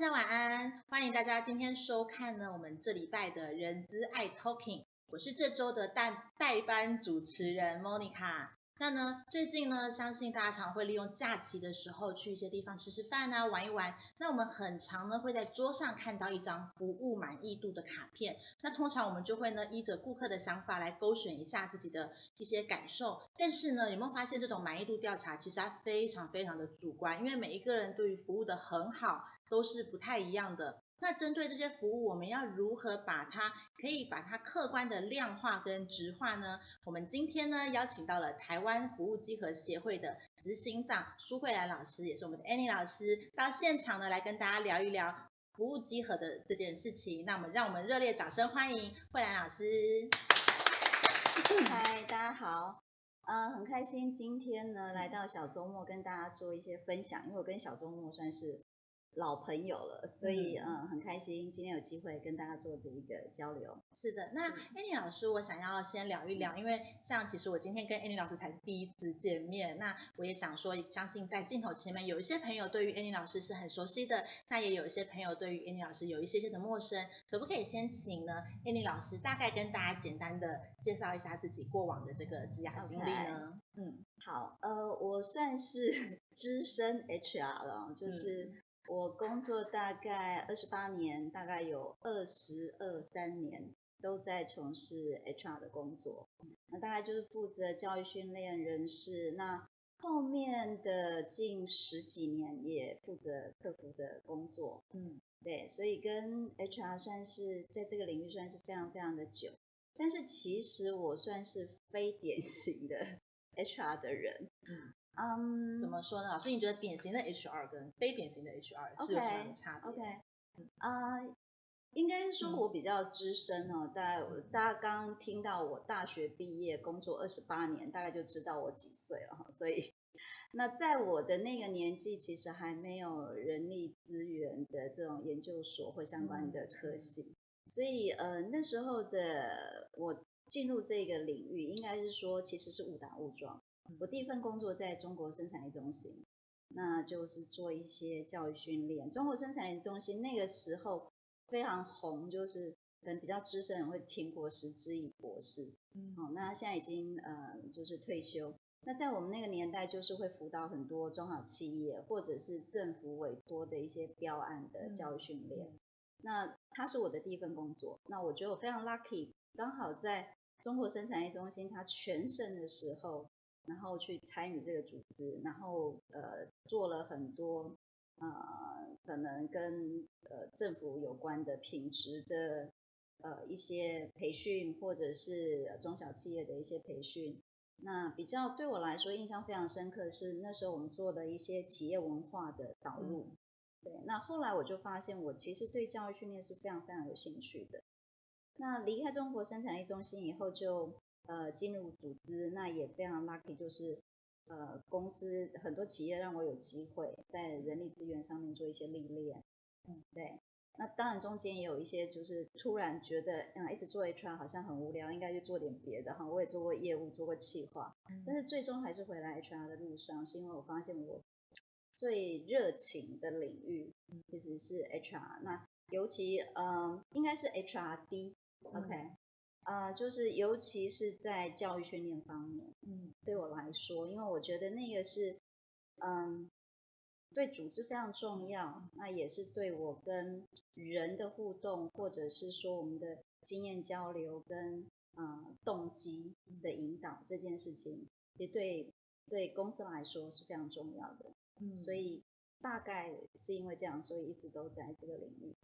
大家晚安，欢迎大家今天收看呢我们这礼拜的人资爱 Talking，我是这周的代代班主持人 Monica。那呢，最近呢，相信大家常会利用假期的时候去一些地方吃吃饭啊，玩一玩。那我们很常呢会在桌上看到一张服务满意度的卡片。那通常我们就会呢依着顾客的想法来勾选一下自己的一些感受。但是呢，有没有发现这种满意度调查其实它非常非常的主观，因为每一个人对于服务的很好都是不太一样的。那针对这些服务，我们要如何把它可以把它客观的量化跟直化呢？我们今天呢邀请到了台湾服务稽核协会的执行长苏慧兰老师，也是我们的 Annie 老师，到现场呢来跟大家聊一聊服务稽核的这件事情。那我们让我们热烈掌声欢迎慧兰老师。嗨，大家好，呃，很开心今天呢来到小周末跟大家做一些分享，因为我跟小周末算是。老朋友了，所以嗯，嗯很开心今天有机会跟大家做这一个交流。是的，那 Annie 老师，我想要先聊一聊，因为像其实我今天跟 Annie 老师才是第一次见面，那我也想说，相信在镜头前面有一些朋友对于 Annie 老师是很熟悉的，那也有一些朋友对于 Annie 老师有一些些的陌生，可不可以先请呢 Annie 老师大概跟大家简单的介绍一下自己过往的这个职涯经历呢？Okay. 嗯，好，呃，我算是 资深 HR 了，就是。嗯我工作大概二十八年，大概有二十二三年都在从事 HR 的工作。那大概就是负责教育训练人事，那后面的近十几年也负责客服的工作。嗯，对，所以跟 HR 算是在这个领域算是非常非常的久。但是其实我算是非典型的 HR 的人。嗯。嗯，um, 怎么说呢？老师，你觉得典型的 HR 跟非典型的 HR 是有什么差别？OK，啊，okay. uh, 应该是说我比较资深哦。大概大家刚刚听到我大学毕业，工作二十八年，大概就知道我几岁了哈。所以，那在我的那个年纪，其实还没有人力资源的这种研究所或相关的科系，嗯、所以呃那时候的我进入这个领域，应该是说其实是误打误撞。我第一份工作在中国生产力中心，那就是做一些教育训练。中国生产力中心那个时候非常红，就是可能比较资深人会听过石之以博士，嗯，好，那现在已经呃就是退休。那在我们那个年代，就是会辅导很多中小企业或者是政府委托的一些标案的教育训练。嗯、那他是我的第一份工作，那我觉得我非常 lucky，刚好在中国生产力中心它全盛的时候。然后去参与这个组织，然后呃做了很多呃可能跟呃政府有关的品质的呃一些培训，或者是中小企业的一些培训。那比较对我来说印象非常深刻是那时候我们做的一些企业文化的导入。嗯、对，那后来我就发现我其实对教育训练是非常非常有兴趣的。那离开中国生产力中心以后就。呃，进入组织，那也非常 lucky，就是呃，公司很多企业让我有机会在人力资源上面做一些历练。嗯，对。那当然中间也有一些，就是突然觉得，嗯，一直做 HR 好像很无聊，应该去做点别的哈。我也做过业务，做过企划，嗯、但是最终还是回来 HR 的路上，是因为我发现我最热情的领域其实是 HR。那尤其，嗯、呃，应该是 HRD，OK。Okay? 呃，就是尤其是在教育训练方面，嗯，对我来说，因为我觉得那个是，嗯，对组织非常重要，那也是对我跟人的互动，或者是说我们的经验交流跟呃动机的引导这件事情，也对对公司来说是非常重要的，嗯，所以大概是因为这样，所以一直都在这个领域。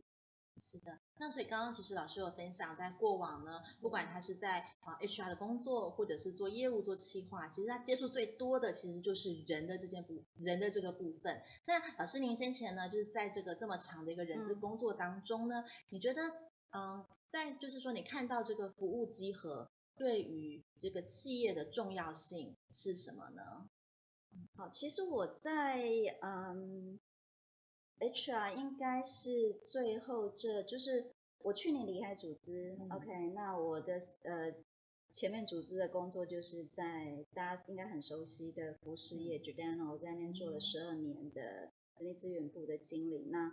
是的，那所以刚刚其实老师有分享，在过往呢，不管他是在啊 HR 的工作，或者是做业务、做企划，其实他接触最多的其实就是人的这件部人的这个部分。那老师您先前呢，就是在这个这么长的一个人资工作当中呢，嗯、你觉得嗯，在就是说你看到这个服务集合对于这个企业的重要性是什么呢？好，其实我在嗯。HR 应该是最后这，就是我去年离开组织、嗯、，OK，那我的呃前面组织的工作就是在大家应该很熟悉的服饰业 Giordano，我在那边做了十二年的人力资源部的经理。那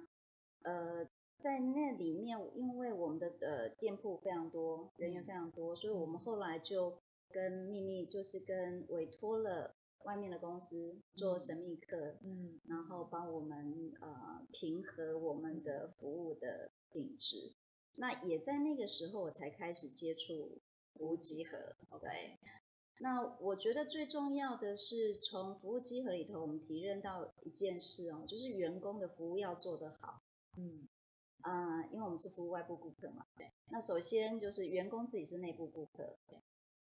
呃，在那里面，因为我们的呃店铺非常多，人员非常多，所以我们后来就跟秘密就是跟委托了外面的公司做神秘客，嗯，然后帮我们呃平和我们的服务的品质。那也在那个时候，我才开始接触服务稽核，对。那我觉得最重要的是，从服务集合里头，我们提认到一件事哦，就是员工的服务要做得好。嗯，啊、呃，因为我们是服务外部顾客嘛。对。那首先就是员工自己是内部顾客。对。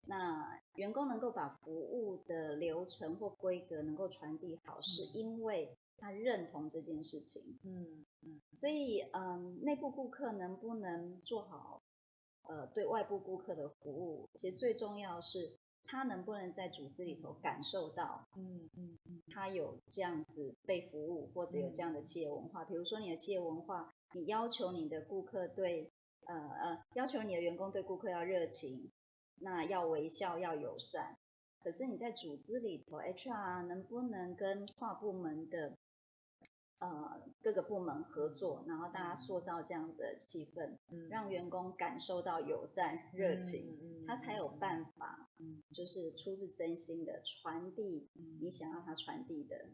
那员工能够把服务的流程或规格能够传递好，嗯、是因为他认同这件事情。嗯嗯。所以，嗯、内部顾客能不能做好，呃，对外部顾客的服务，其实最重要是。他能不能在组织里头感受到，嗯嗯嗯，他有这样子被服务，或者有这样的企业文化。比如说你的企业文化，你要求你的顾客对，呃呃，要求你的员工对顾客要热情，那要微笑，要友善。可是你在组织里头，HR 能不能跟跨部门的？呃，各个部门合作，然后大家塑造这样子的气氛，嗯、让员工感受到友善、热情，嗯、他才有办法，嗯、就是出自真心的传递你想要他传递的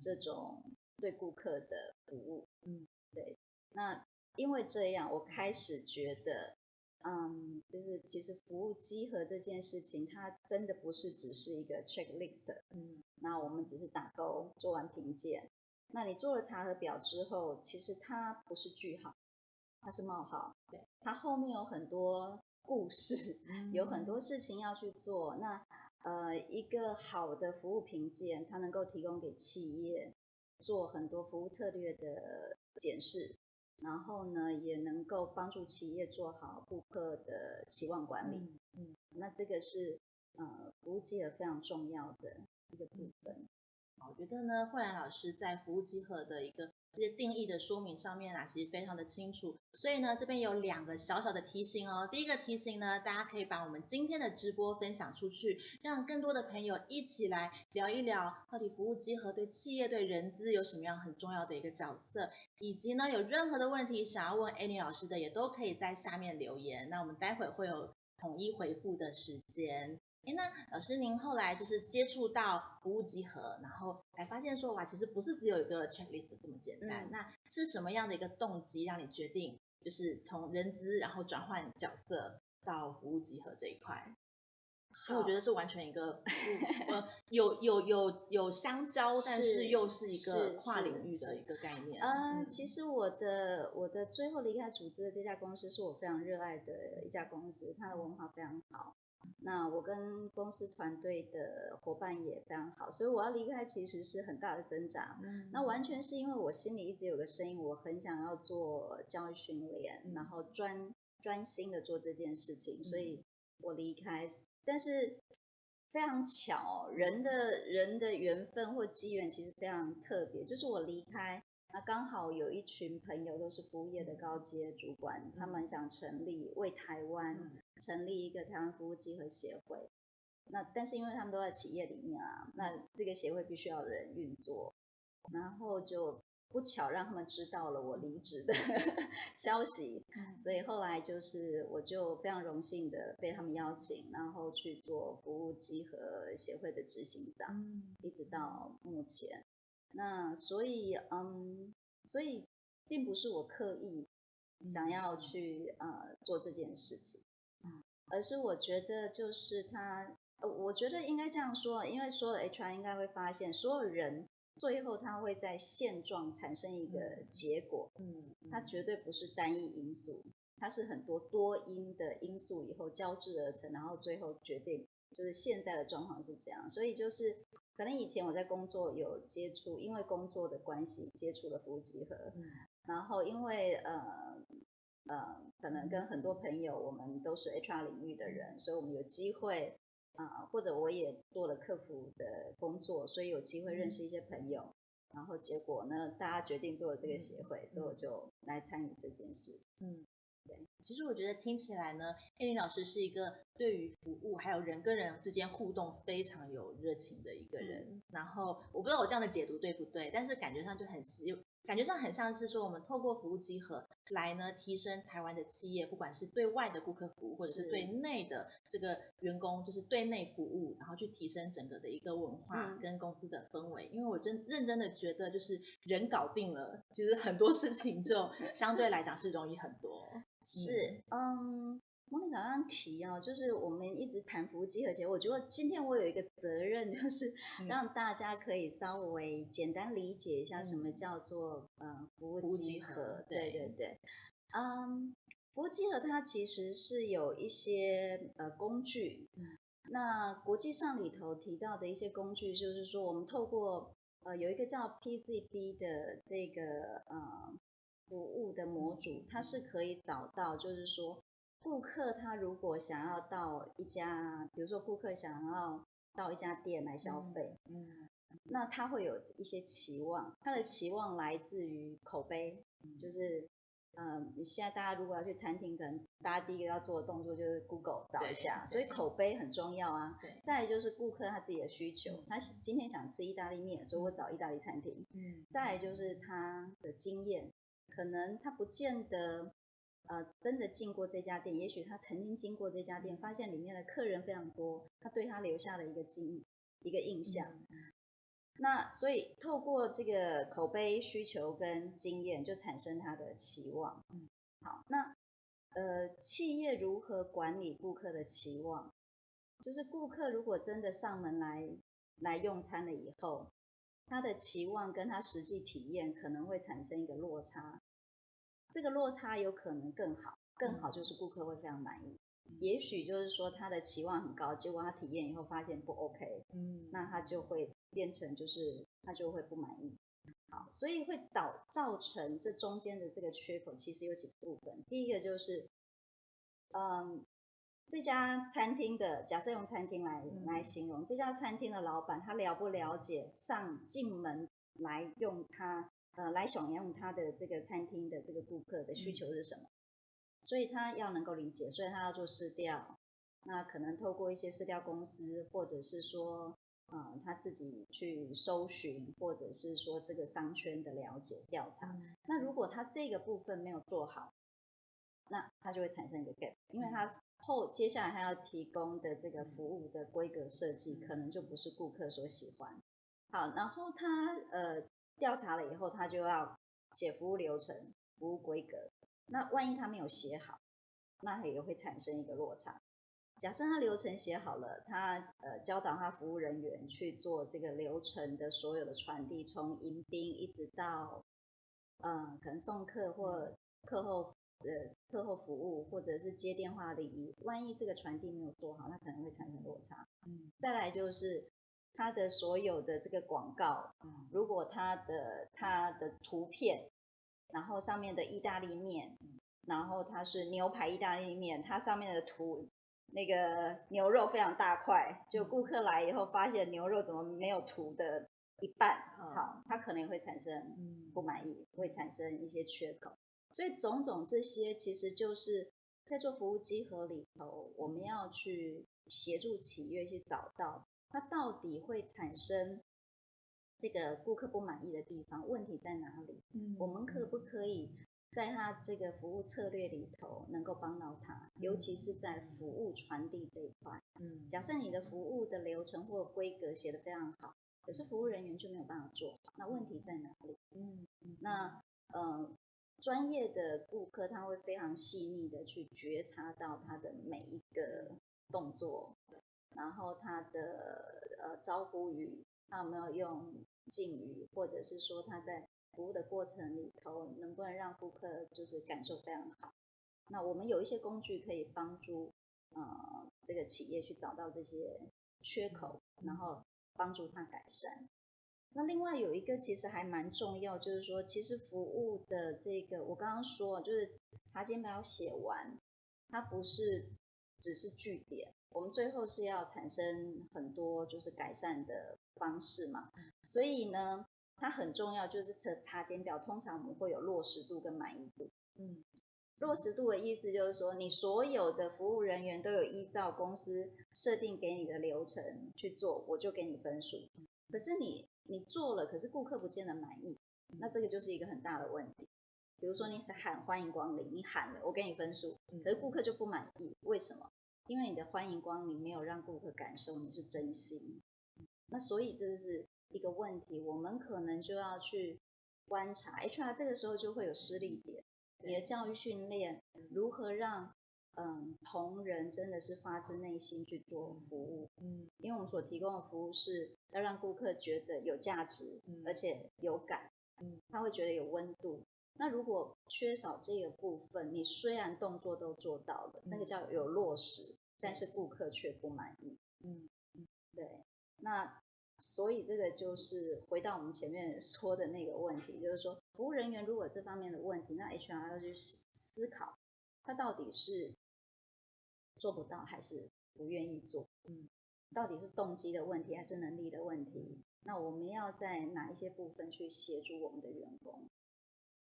这种对顾客的服务。嗯，对。那因为这样，我开始觉得，嗯，就是其实服务集合这件事情，它真的不是只是一个 checklist。嗯，那我们只是打勾，做完评鉴。那你做了查核表之后，其实它不是句号，它是冒号。对，它后面有很多故事，有很多事情要去做。那呃，一个好的服务评鉴，它能够提供给企业做很多服务策略的检视，然后呢，也能够帮助企业做好顾客的期望管理。嗯，嗯，那这个是呃服务稽核非常重要的一个部分。我觉得呢，慧兰老师在服务集合的一个这些定义的说明上面啊，其实非常的清楚。所以呢，这边有两个小小的提醒哦。第一个提醒呢，大家可以把我们今天的直播分享出去，让更多的朋友一起来聊一聊，到底服务集合对企业对人资有什么样很重要的一个角色，以及呢，有任何的问题想要问 Annie 老师的，也都可以在下面留言。那我们待会会有统一回复的时间。哎，那老师您后来就是接触到服务集合，然后才发现说，哇，其实不是只有一个 checklist 这么简单。嗯、那是什么样的一个动机让你决定，就是从人资然后转换角色到服务集合这一块？所以我觉得是完全一个，呃，有有有有相交，但是又是一个跨领域的一个概念。嗯，嗯，其实我的我的最后离开组织的这家公司是我非常热爱的一家公司，它的文化非常好。那我跟公司团队的伙伴也非常好，所以我要离开其实是很大的挣扎。嗯，那完全是因为我心里一直有个声音，我很想要做教育训练，嗯、然后专专心的做这件事情，所以我离开。但是非常巧，人的人的缘分或机缘其实非常特别，就是我离开。那刚好有一群朋友都是服务业的高阶主管，嗯、他们想成立为台湾成立一个台湾服务集合协会。那但是因为他们都在企业里面啊，那这个协会必须要有人运作，然后就不巧让他们知道了我离职的 消息，所以后来就是我就非常荣幸的被他们邀请，然后去做服务集合协会的执行长，嗯、一直到目前。那所以，嗯，所以并不是我刻意想要去呃做这件事情，嗯，而是我觉得就是他，呃，我觉得应该这样说，因为所有的 HR 应该会发现，所有人最后他会在现状产生一个结果，嗯，它绝对不是单一因素，它是很多多因的因素以后交织而成，然后最后决定就是现在的状况是这样，所以就是。可能以前我在工作有接触，因为工作的关系接触了服务集合，嗯、然后因为呃呃，可能跟很多朋友，我们都是 HR 领域的人，所以我们有机会啊、呃，或者我也做了客服的工作，所以有机会认识一些朋友，嗯、然后结果呢，大家决定做了这个协会，嗯、所以我就来参与这件事。嗯。其实我觉得听起来呢，Annie 老师是一个对于服务还有人跟人之间互动非常有热情的一个人。嗯、然后我不知道我这样的解读对不对，但是感觉上就很实用，感觉上很像是说，我们透过服务集合来呢，提升台湾的企业，不管是对外的顾客服务，或者是对内的这个员工，就是对内服务，然后去提升整个的一个文化跟公司的氛围。嗯、因为我真认真的觉得，就是人搞定了，其实很多事情就相对来讲是容易很多。是，嗯。Um 莫妮卡刚刚提哦，就是我们一直谈服务稽核，其实我觉得今天我有一个责任，就是让大家可以稍微简单理解一下什么叫做呃服务集合。对对。对，嗯，服务集合它其实是有一些呃工具，那国际上里头提到的一些工具，就是说我们透过呃有一个叫 PZB 的这个呃服务的模组，它是可以找到，就是说。顾客他如果想要到一家，比如说顾客想要到一家店来消费，嗯，嗯，那他会有一些期望，他的期望来自于口碑，嗯、就是，嗯，你现在大家如果要去餐厅，可能大家第一个要做的动作就是 Google 找一下，所以口碑很重要啊。对。再来就是顾客他自己的需求，他今天想吃意大利面，所以我找意大利餐厅。嗯。再来就是他的经验，可能他不见得。呃，真的进过这家店，也许他曾经经过这家店，发现里面的客人非常多，他对他留下了一个记忆，一个印象。嗯、那所以透过这个口碑、需求跟经验，就产生他的期望。嗯、好，那呃，企业如何管理顾客的期望？就是顾客如果真的上门来来用餐了以后，他的期望跟他实际体验可能会产生一个落差。这个落差有可能更好，更好就是顾客会非常满意。嗯、也许就是说他的期望很高，结果他体验以后发现不 OK，嗯，那他就会变成就是他就会不满意。好，所以会导造成这中间的这个缺口，其实有几个部分。第一个就是，嗯，这家餐厅的假设用餐厅来、嗯、来形容，这家餐厅的老板他了不了解上进门来用他。呃，来享用他的这个餐厅的这个顾客的需求是什么？嗯、所以他要能够理解，所以他要做市调，那可能透过一些市调公司，或者是说，呃，他自己去搜寻，或者是说这个商圈的了解调查。嗯、那如果他这个部分没有做好，那他就会产生一个 gap，因为他后接下来他要提供的这个服务的规格设计，可能就不是顾客所喜欢。好，然后他呃。调查了以后，他就要写服务流程、服务规格。那万一他没有写好，那也会产生一个落差。假设他流程写好了，他呃教导他服务人员去做这个流程的所有的传递，从迎宾一直到呃可能送客或课后呃课后服务，或者是接电话礼仪。万一这个传递没有做好，那可能会产生落差。嗯，再来就是。它的所有的这个广告，如果它的它的图片，然后上面的意大利面，然后它是牛排意大利面，它上面的图那个牛肉非常大块，就顾客来以后发现牛肉怎么没有图的一半，好，他可能会产生不满意，会产生一些缺口，所以种种这些其实就是在做服务集合里头，我们要去协助企业去找到。它到底会产生这个顾客不满意的地方？问题在哪里？嗯，我们可不可以在他这个服务策略里头能够帮到他？尤其是在服务传递这一块。嗯，假设你的服务的流程或规格写得非常好，可是服务人员就没有办法做好，那问题在哪里？嗯，那呃，专业的顾客他会非常细腻的去觉察到他的每一个动作。然后他的呃招呼语，他有没有用敬语，或者是说他在服务的过程里头，能不能让顾客就是感受非常好？那我们有一些工具可以帮助呃这个企业去找到这些缺口，然后帮助他改善。那另外有一个其实还蛮重要，就是说其实服务的这个我刚刚说就是查检表写完，它不是只是据点。我们最后是要产生很多就是改善的方式嘛，所以呢，它很重要，就是查查检表，通常我们会有落实度跟满意度。嗯，落实度的意思就是说，你所有的服务人员都有依照公司设定给你的流程去做，我就给你分数。可是你你做了，可是顾客不见得满意，那这个就是一个很大的问题。比如说你是喊欢迎光临，你喊了，我给你分数，可是顾客就不满意，为什么？因为你的欢迎光临没有让顾客感受你是真心。那所以这是一个问题，我们可能就要去观察，HR 这个时候就会有失力点，你的教育训练如何让嗯同仁真的是发自内心去做服务，嗯，因为我们所提供的服务是要让顾客觉得有价值，而且有感，嗯，他会觉得有温度。那如果缺少这个部分，你虽然动作都做到了，那个叫有落实，但是顾客却不满意。嗯嗯，对。那所以这个就是回到我们前面说的那个问题，就是说服务人员如果这方面的问题，那 HR 要去思考，他到底是做不到还是不愿意做？嗯，到底是动机的问题还是能力的问题？那我们要在哪一些部分去协助我们的员工？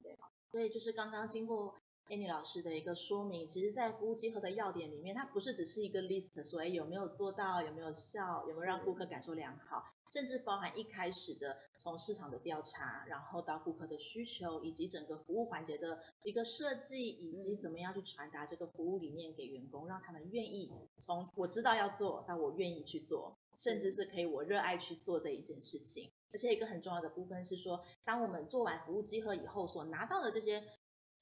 对，所以就是刚刚经过 Annie 老师的一个说明，其实，在服务集合的要点里面，它不是只是一个 list，所以有没有做到，有没有效，有没有让顾客感受良好，甚至包含一开始的从市场的调查，然后到顾客的需求，以及整个服务环节的一个设计，以及怎么样去传达这个服务理念给员工，让他们愿意从我知道要做到我愿意去做，甚至是可以我热爱去做这一件事情。而且一个很重要的部分是说，当我们做完服务集合以后，所拿到的这些，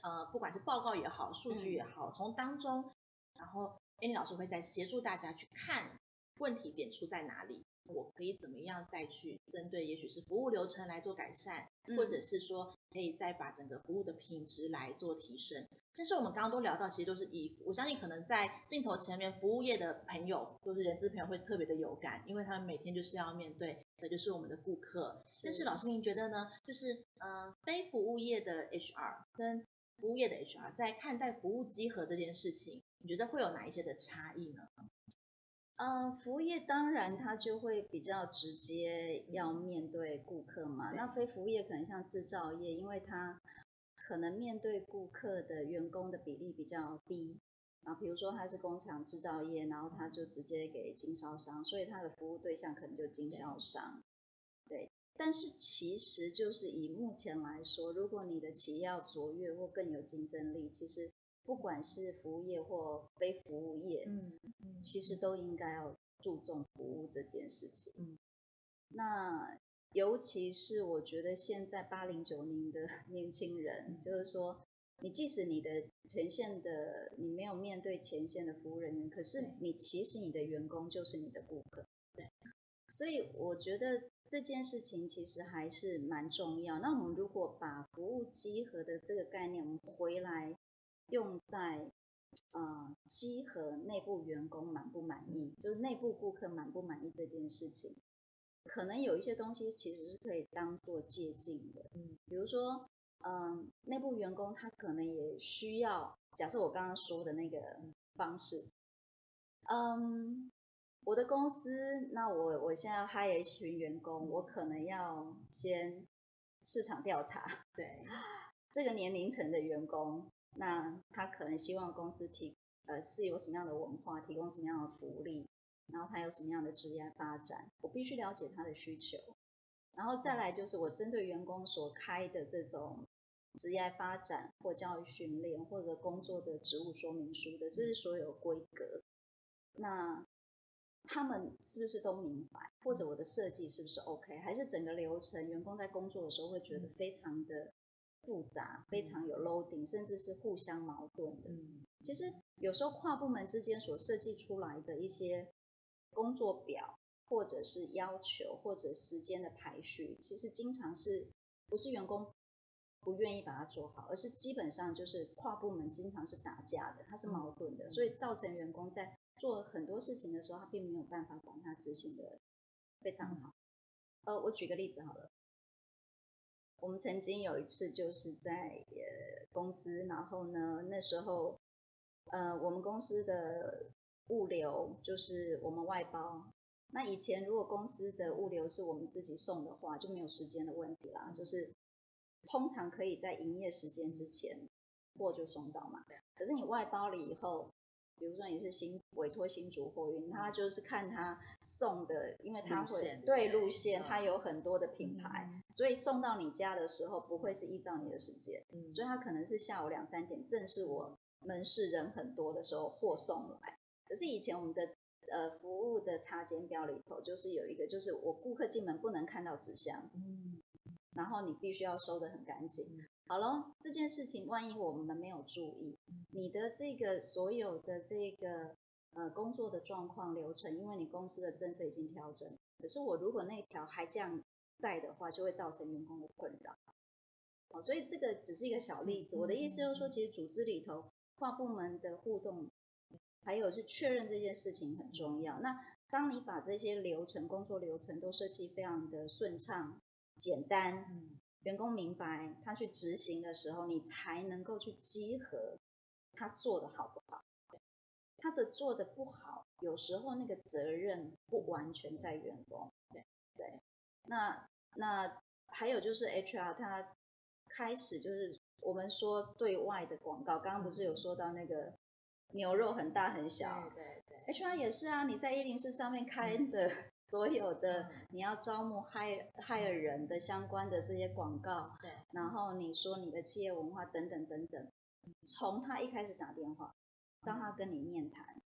呃，不管是报告也好，数据也好，从当中，然后 Annie 老师会再协助大家去看问题点出在哪里。我可以怎么样再去针对，也许是服务流程来做改善，或者是说可以再把整个服务的品质来做提升。但是我们刚刚都聊到，其实都是以，我相信可能在镜头前面服务业的朋友，就是人资朋友会特别的有感，因为他们每天就是要面对的就是我们的顾客。是。但是老师您觉得呢？就是呃，非服务业的 HR 跟服务业的 HR 在看待服务集合这件事情，你觉得会有哪一些的差异呢？呃，服务业当然它就会比较直接要面对顾客嘛。那非服务业可能像制造业，因为它可能面对顾客的员工的比例比较低啊。比如说他是工厂制造业，然后他就直接给经销商，所以他的服务对象可能就经销商。对，但是其实就是以目前来说，如果你的企业要卓越或更有竞争力，其实。不管是服务业或非服务业，嗯，嗯，其实都应该要注重服务这件事情。嗯，那尤其是我觉得现在八零九零的年轻人，嗯，就是说，你即使你的前线的你没有面对前线的服务人员，可是你其实你的员工就是你的顾客。对，所以我觉得这件事情其实还是蛮重要。那我们如果把服务集合的这个概念，我们回来。用在呃集合内部员工满不满意，就是内部顾客满不满意这件事情，可能有一些东西其实是可以当做借鉴的。嗯，比如说，嗯、内部员工他可能也需要，假设我刚刚说的那个方式，嗯，我的公司，那我我现在要 hire 一群员工，我可能要先市场调查，对，这个年龄层的员工。那他可能希望公司提呃是有什么样的文化，提供什么样的福利，然后他有什么样的职业发展，我必须了解他的需求，然后再来就是我针对员工所开的这种职业发展或教育训练或者工作的职务说明书的，这是所有规格，那他们是不是都明白？或者我的设计是不是 OK？还是整个流程员工在工作的时候会觉得非常的。复杂，非常有 loading，甚至是互相矛盾的。嗯，其实有时候跨部门之间所设计出来的一些工作表，或者是要求，或者时间的排序，其实经常是不是员工不愿意把它做好，而是基本上就是跨部门经常是打架的，它是矛盾的，所以造成员工在做很多事情的时候，他并没有办法把它执行的非常好。呃，我举个例子好了。我们曾经有一次就是在呃公司，然后呢，那时候呃我们公司的物流就是我们外包。那以前如果公司的物流是我们自己送的话，就没有时间的问题啦，就是通常可以在营业时间之前货就送到嘛。可是你外包了以后，比如说你是新委托新竹货运，他就是看他送的，因为他会对路线，他有很多的品牌，嗯、所以送到你家的时候不会是依照你的时间，嗯、所以他可能是下午两三点，正是我门市人很多的时候货送来。可是以前我们的呃服务的查检表里头，就是有一个，就是我顾客进门不能看到纸箱，嗯，然后你必须要收得很干净。好了，这件事情万一我们没有注意，你的这个所有的这个呃工作的状况流程，因为你公司的政策已经调整，可是我如果那条还这样在的话，就会造成员工的困扰。好，所以这个只是一个小例子。我的意思就是说，其实组织里头跨部门的互动，还有是确认这件事情很重要。那当你把这些流程、工作流程都设计非常的顺畅、简单。员工明白他去执行的时候，你才能够去集合他做的好不好。他的做的不好，有时候那个责任不完全在员工。对对，那那还有就是 HR 他开始就是我们说对外的广告，刚刚不是有说到那个牛肉很大很小，对对对，HR 也是啊，你在一零四上面开的。嗯所有的你要招募 hire hire 人的相关的这些广告，对，然后你说你的企业文化等等等等，从他一开始打电话，到他跟你面谈，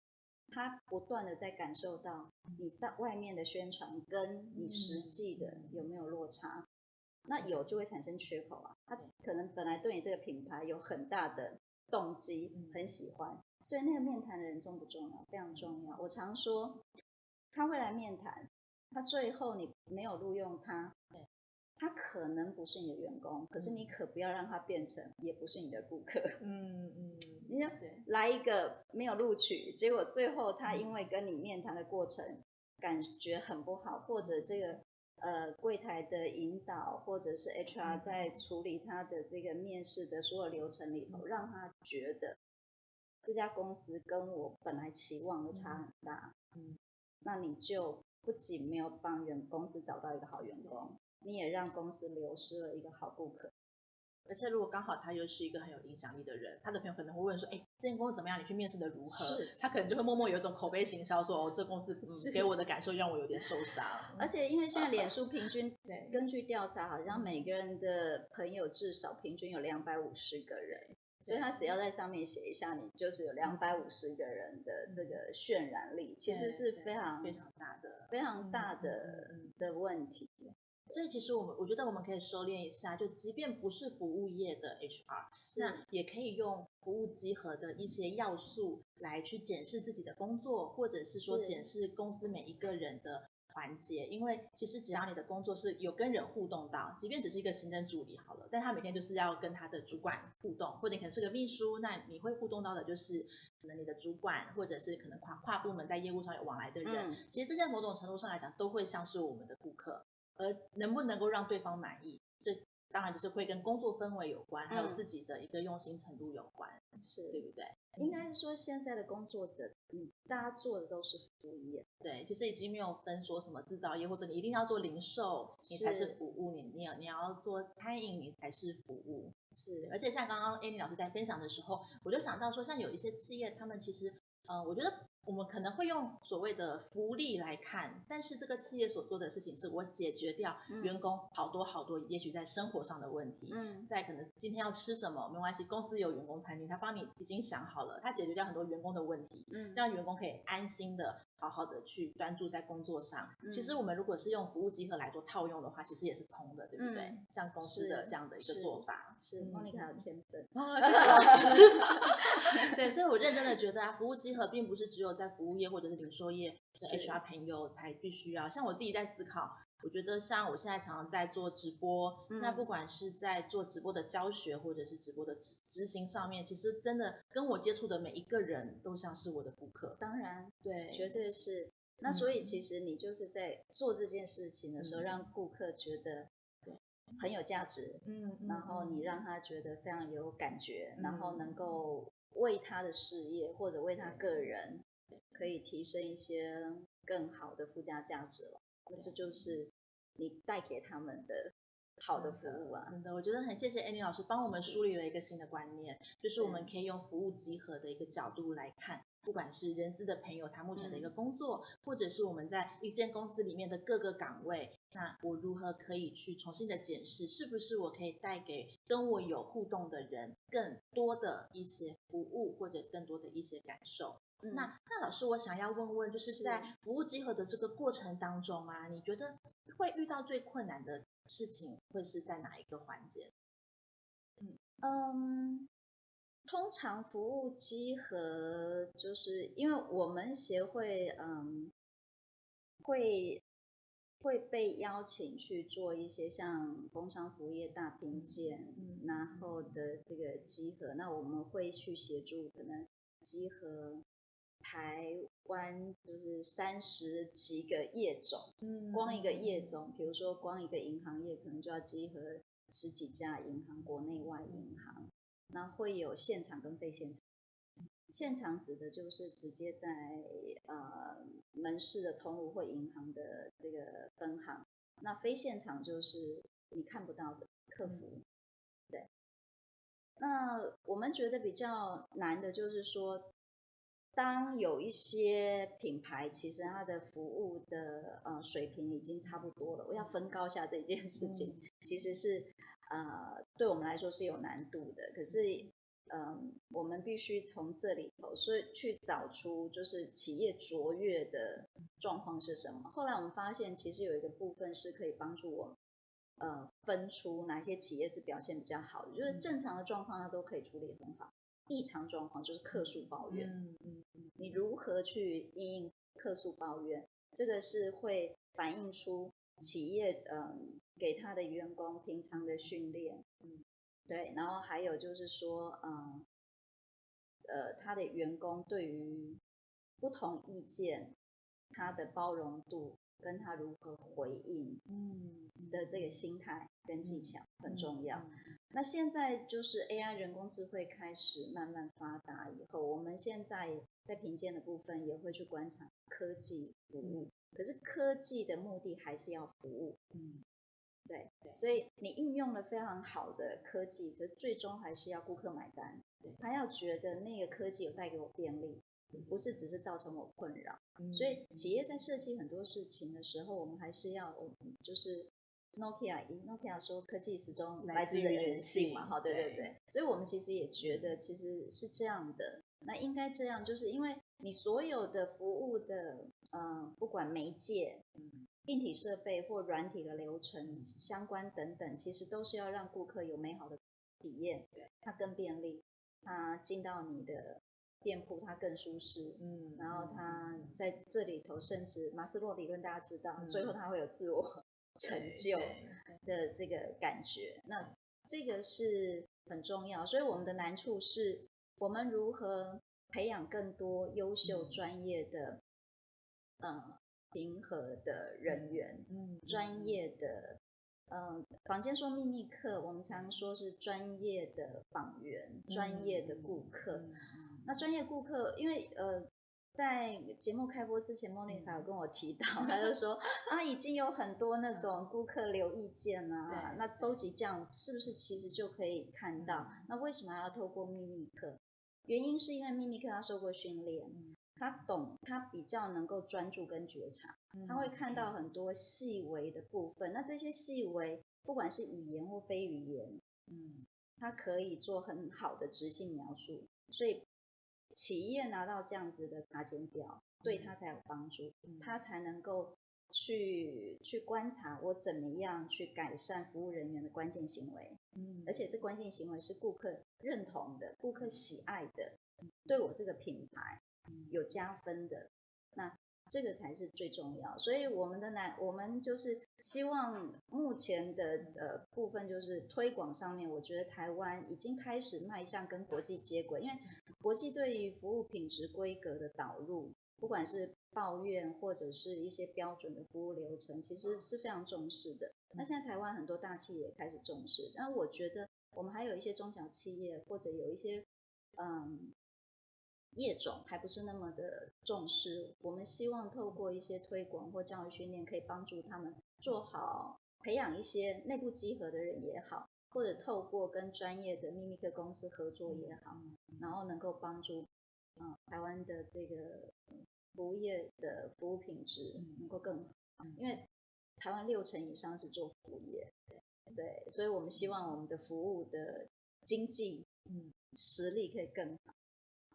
他不断的在感受到你在外面的宣传跟你实际的有没有落差，那有就会产生缺口啊，他可能本来对你这个品牌有很大的动机，很喜欢，所以那个面谈的人重不重要？非常重要。我常说。他会来面谈，他最后你没有录用他，他可能不是你的员工，可是你可不要让他变成也不是你的顾客。嗯嗯，你要来一个没有录取，结果最后他因为跟你面谈的过程感觉很不好，或者这个呃柜台的引导，或者是 HR 在处理他的这个面试的所有流程里头，让他觉得这家公司跟我本来期望的差很大。嗯。那你就不仅没有帮员公司找到一个好员工，你也让公司流失了一个好顾客。而且如果刚好他又是一个很有影响力的人，他的朋友可能会问说，哎，这间公司怎么样？你去面试的如何？是，他可能就会默默有一种口碑行销，说哦，这公司、嗯、给我的感受让我有点受伤。而且因为现在脸书平均，对，根据调查，好像每个人的朋友至少平均有两百五十个人。所以他只要在上面写一下，你就是有两百五十个人的这个渲染力，其实是非常非常大的，非常大的的问题。所以其实我们我觉得我们可以收敛一下，就即便不是服务业的 HR，那也可以用服务集合的一些要素来去检视自己的工作，或者是说检视公司每一个人的。环节，因为其实只要你的工作是有跟人互动到，即便只是一个行政助理好了，但他每天就是要跟他的主管互动，或者可能是个秘书，那你会互动到的就是可能你的主管，或者是可能跨跨部门在业务上有往来的人，嗯、其实这些某种程度上来讲都会像是我们的顾客，而能不能够让对方满意，这。当然就是会跟工作氛围有关，还有自己的一个用心程度有关，嗯、是对不对？应该是说现在的工作者，嗯，大家做的都是服务业，对，其实已经没有分说什么制造业或者你一定要做零售，你才是服务，你你要你要做餐饮，你才是服务，是。而且像刚刚 Annie 老师在分享的时候，我就想到说，像有一些企业，他们其实，呃，我觉得。我们可能会用所谓的福利来看，但是这个企业所做的事情是我解决掉员工好多好多，也许在生活上的问题。嗯，在可能今天要吃什么没关系，公司有员工餐厅，他帮你已经想好了，他解决掉很多员工的问题，嗯，让员工可以安心的。好好的去专注在工作上。嗯、其实我们如果是用服务集合来做套用的话，其实也是通的，对不对？嗯、像公司的这样的一个做法。是，莫妮卡有天分。哦，谢谢老师。对，所以我认真的觉得啊，服务集合并不是只有在服务业或者是零售业的 HR 朋友才必须要。像我自己在思考。我觉得像我现在常常在做直播，嗯、那不管是在做直播的教学，或者是直播的执执行上面，其实真的跟我接触的每一个人都像是我的顾客。当然，对，绝对是。那所以其实你就是在做这件事情的时候，嗯、让顾客觉得很有价值，嗯，然后你让他觉得非常有感觉，嗯、然后能够为他的事业或者为他个人可以提升一些更好的附加价值了。那这就是你带给他们的好的服务啊！真的，我觉得很谢谢 Annie 老师帮我们梳理了一个新的观念，是就是我们可以用服务集合的一个角度来看不管是人资的朋友他目前的一个工作，嗯、或者是我们在一间公司里面的各个岗位，那我如何可以去重新的检视，是不是我可以带给跟我有互动的人更多的一些服务，或者更多的一些感受？嗯、那那老师，我想要问问，就是在服务集合的这个过程当中啊，你觉得会遇到最困难的事情会是在哪一个环节？嗯嗯。通常服务集合，就是因为我们协会，嗯，会会被邀请去做一些像工商服务业大评鉴，嗯，然后的这个集合，那我们会去协助可能稽核台湾就是三十几个业种，嗯，光一个业种，比如说光一个银行业，可能就要集合十几家银行，国内外银行。那会有现场跟非现场，现场指的就是直接在呃门市的通路或银行的这个分行，那非现场就是你看不到的客服，对。那我们觉得比较难的就是说，当有一些品牌其实它的服务的呃水平已经差不多了，我要分高下这件事情，其实是。呃，对我们来说是有难度的，可是，嗯、呃，我们必须从这里头，所以去找出就是企业卓越的状况是什么。后来我们发现，其实有一个部分是可以帮助我们，呃，分出哪些企业是表现比较好的，就是正常的状况它都可以处理很好，异常状况就是客诉抱怨。嗯嗯嗯，你如何去因应客诉抱怨？这个是会反映出企业，嗯、呃。给他的员工平常的训练，嗯，对，然后还有就是说，嗯，呃，他的员工对于不同意见，他的包容度跟他如何回应，嗯，的这个心态跟技巧很重要。那现在就是 AI 人工智慧开始慢慢发达以后，我们现在在评鉴的部分也会去观察科技服务，可是科技的目的还是要服务，嗯。对，所以你运用了非常好的科技，其实最终还是要顾客买单，他要觉得那个科技有带给我便利，不是只是造成我困扰。所以企业在设计很多事情的时候，我们还是要，就是 Nokia，以 Nokia 说科技始终来自人性嘛，哈，对对对。所以我们其实也觉得其实是这样的，那应该这样，就是因为你所有的服务的，嗯，不管媒介，嗯。硬体设备或软体的流程相关等等，其实都是要让顾客有美好的体验，它更便利，它进到你的店铺它更舒适，嗯，然后它在这里头甚至马斯洛理论大家知道，嗯、最后它会有自我成就的这个感觉，那这个是很重要，所以我们的难处是我们如何培养更多优秀专业的，嗯。呃平和的人员，嗯，专业的，嗯，坊间说秘密客，我们常说是专业的访员，专业的顾客。嗯、那专业顾客，因为呃，在节目开播之前，莫妮卡有跟我提到，他就说 啊，已经有很多那种顾客留意见啊，那收集这样是不是其实就可以看到？那为什么还要透过秘密客？原因是因为秘密客他受过训练。他懂，他比较能够专注跟觉察，他会看到很多细微的部分。那这些细微，不管是语言或非语言，嗯，他可以做很好的直性描述。所以企业拿到这样子的查检表，对他才有帮助，他才能够去去观察我怎么样去改善服务人员的关键行为。嗯，而且这关键行为是顾客认同的，顾客喜爱的，对我这个品牌。有加分的，那这个才是最重要。所以我们的难，我们就是希望目前的呃部分就是推广上面，我觉得台湾已经开始迈向跟国际接轨，因为国际对于服务品质规格的导入，不管是抱怨或者是一些标准的服务流程，其实是非常重视的。那现在台湾很多大企业也开始重视，但我觉得我们还有一些中小企业或者有一些嗯。业种还不是那么的重视，我们希望透过一些推广或教育训练，可以帮助他们做好培养一些内部集合的人也好，或者透过跟专业的秘密客公司合作也好，然后能够帮助嗯，台湾的这个服务业的服务品质能够更好，嗯、因为台湾六成以上是做服务业，对，所以我们希望我们的服务的经济嗯实力可以更好。